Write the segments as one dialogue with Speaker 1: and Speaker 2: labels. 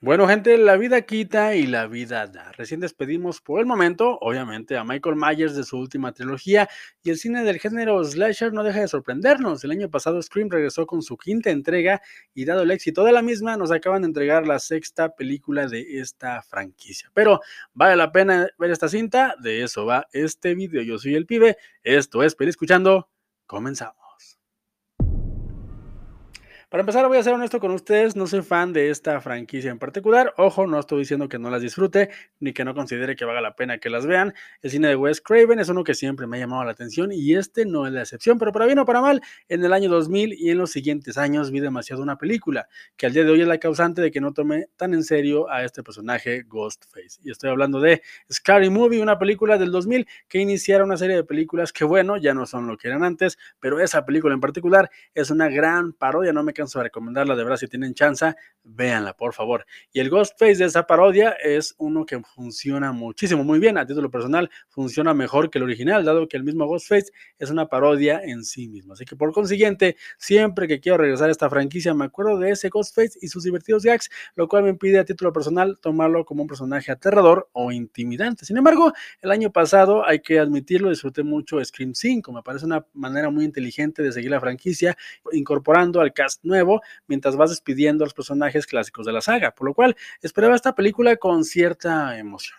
Speaker 1: Bueno, gente, la vida quita y la vida da. Recién despedimos por el momento, obviamente, a Michael Myers de su última trilogía y el cine del género slasher no deja de sorprendernos. El año pasado Scream regresó con su quinta entrega y dado el éxito de la misma, nos acaban de entregar la sexta película de esta franquicia. Pero vale la pena ver esta cinta, de eso va este video. Yo soy el pibe, esto es Peli Escuchando, comenzamos. Para empezar, voy a ser honesto con ustedes, no soy fan de esta franquicia en particular. Ojo, no estoy diciendo que no las disfrute ni que no considere que valga la pena que las vean. El cine de Wes Craven es uno que siempre me ha llamado la atención y este no es la excepción, pero para bien o para mal, en el año 2000 y en los siguientes años vi demasiado una película que al día de hoy es la causante de que no tome tan en serio a este personaje Ghostface. Y estoy hablando de Scary Movie, una película del 2000 que iniciara una serie de películas que bueno, ya no son lo que eran antes, pero esa película en particular es una gran parodia, no me canso de recomendarla, de verdad, si tienen chance, véanla, por favor. Y el Ghostface de esa parodia es uno que funciona muchísimo, muy bien, a título personal, funciona mejor que el original, dado que el mismo Ghostface es una parodia en sí mismo. Así que por consiguiente, siempre que quiero regresar a esta franquicia, me acuerdo de ese Ghostface y sus divertidos gags, lo cual me impide a título personal tomarlo como un personaje aterrador o intimidante. Sin embargo, el año pasado, hay que admitirlo, disfruté mucho Scream 5, me parece una manera muy inteligente de seguir la franquicia, incorporando al cast nuevo mientras vas despidiendo a los personajes clásicos de la saga, por lo cual esperaba esta película con cierta emoción.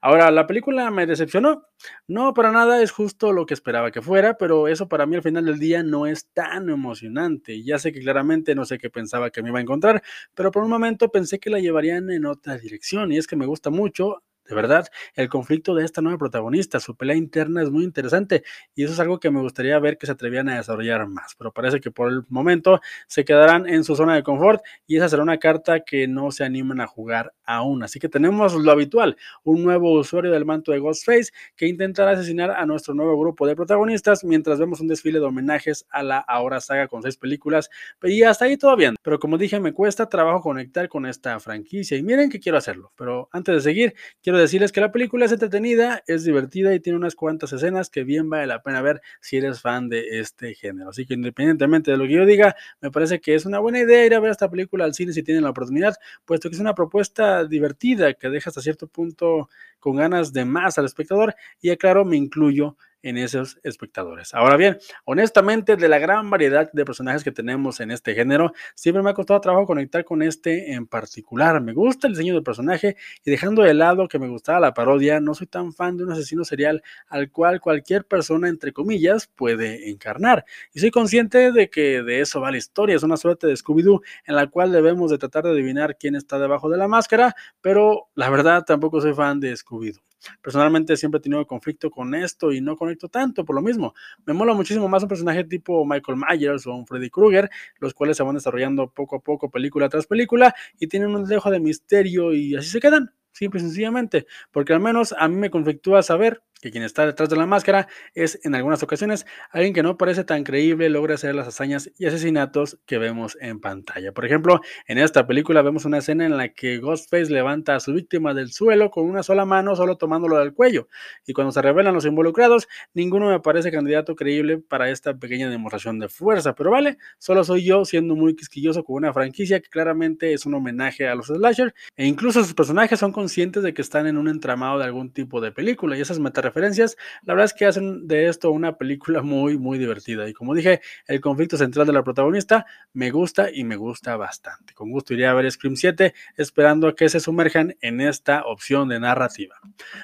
Speaker 1: Ahora, ¿la película me decepcionó? No, para nada es justo lo que esperaba que fuera, pero eso para mí al final del día no es tan emocionante. Ya sé que claramente no sé qué pensaba que me iba a encontrar, pero por un momento pensé que la llevarían en otra dirección y es que me gusta mucho de verdad, el conflicto de esta nueva protagonista, su pelea interna es muy interesante y eso es algo que me gustaría ver que se atrevían a desarrollar más, pero parece que por el momento se quedarán en su zona de confort y esa será una carta que no se animan a jugar aún. Así que tenemos lo habitual, un nuevo usuario del manto de Ghostface que intentará asesinar a nuestro nuevo grupo de protagonistas mientras vemos un desfile de homenajes a la ahora saga con seis películas y hasta ahí todo bien, pero como dije me cuesta trabajo conectar con esta franquicia y miren que quiero hacerlo, pero antes de seguir quiero decirles que la película es entretenida, es divertida y tiene unas cuantas escenas que bien vale la pena ver si eres fan de este género. Así que independientemente de lo que yo diga, me parece que es una buena idea ir a ver esta película al cine si tienen la oportunidad, puesto que es una propuesta divertida que deja hasta cierto punto con ganas de más al espectador y aclaro, me incluyo en esos espectadores. Ahora bien, honestamente, de la gran variedad de personajes que tenemos en este género, siempre me ha costado trabajo conectar con este en particular. Me gusta el diseño del personaje y dejando de lado que me gustaba la parodia, no soy tan fan de un asesino serial al cual cualquier persona, entre comillas, puede encarnar. Y soy consciente de que de eso va la historia, es una suerte de Scooby-Doo en la cual debemos de tratar de adivinar quién está debajo de la máscara, pero la verdad tampoco soy fan de Scooby-Doo. Personalmente siempre he tenido conflicto con esto y no conecto tanto por lo mismo. Me mola muchísimo más un personaje tipo Michael Myers o un Freddy Krueger, los cuales se van desarrollando poco a poco, película tras película, y tienen un dejo de misterio y así se quedan, simple y sencillamente, porque al menos a mí me conflictúa saber que quien está detrás de la máscara es en algunas ocasiones alguien que no parece tan creíble, logra hacer las hazañas y asesinatos que vemos en pantalla. Por ejemplo, en esta película vemos una escena en la que Ghostface levanta a su víctima del suelo con una sola mano, solo tomándolo del cuello. Y cuando se revelan los involucrados, ninguno me parece candidato creíble para esta pequeña demostración de fuerza. Pero vale, solo soy yo siendo muy quisquilloso con una franquicia que claramente es un homenaje a los slasher e incluso sus personajes son conscientes de que están en un entramado de algún tipo de película y esas meta referencias, la verdad es que hacen de esto una película muy, muy divertida. Y como dije, el conflicto central de la protagonista me gusta y me gusta bastante. Con gusto iría a ver Scream 7, esperando a que se sumerjan en esta opción de narrativa.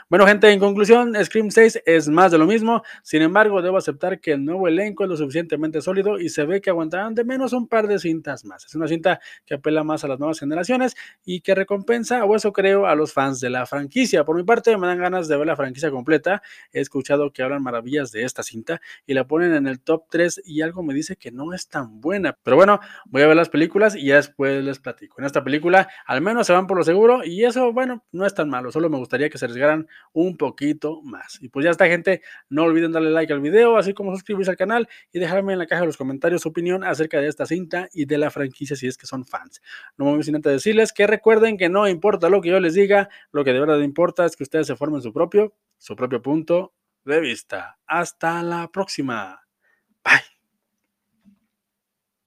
Speaker 1: Bueno, gente, en conclusión, Scream 6 es más de lo mismo. Sin embargo, debo aceptar que el nuevo elenco es lo suficientemente sólido y se ve que aguantarán de menos un par de cintas más. Es una cinta que apela más a las nuevas generaciones y que recompensa, o eso creo, a los fans de la franquicia. Por mi parte, me dan ganas de ver la franquicia completa He escuchado que hablan maravillas de esta cinta y la ponen en el top 3 y algo me dice que no es tan buena. Pero bueno, voy a ver las películas y ya después les platico. En esta película al menos se van por lo seguro y eso, bueno, no es tan malo. Solo me gustaría que se arriesgaran un poquito más. Y pues ya está, gente. No olviden darle like al video, así como suscribirse al canal y dejarme en la caja de los comentarios su opinión acerca de esta cinta y de la franquicia si es que son fans. No me voy sin antes decirles que recuerden que no importa lo que yo les diga, lo que de verdad importa es que ustedes se formen su propio su propio punto de vista. Hasta la próxima. Bye.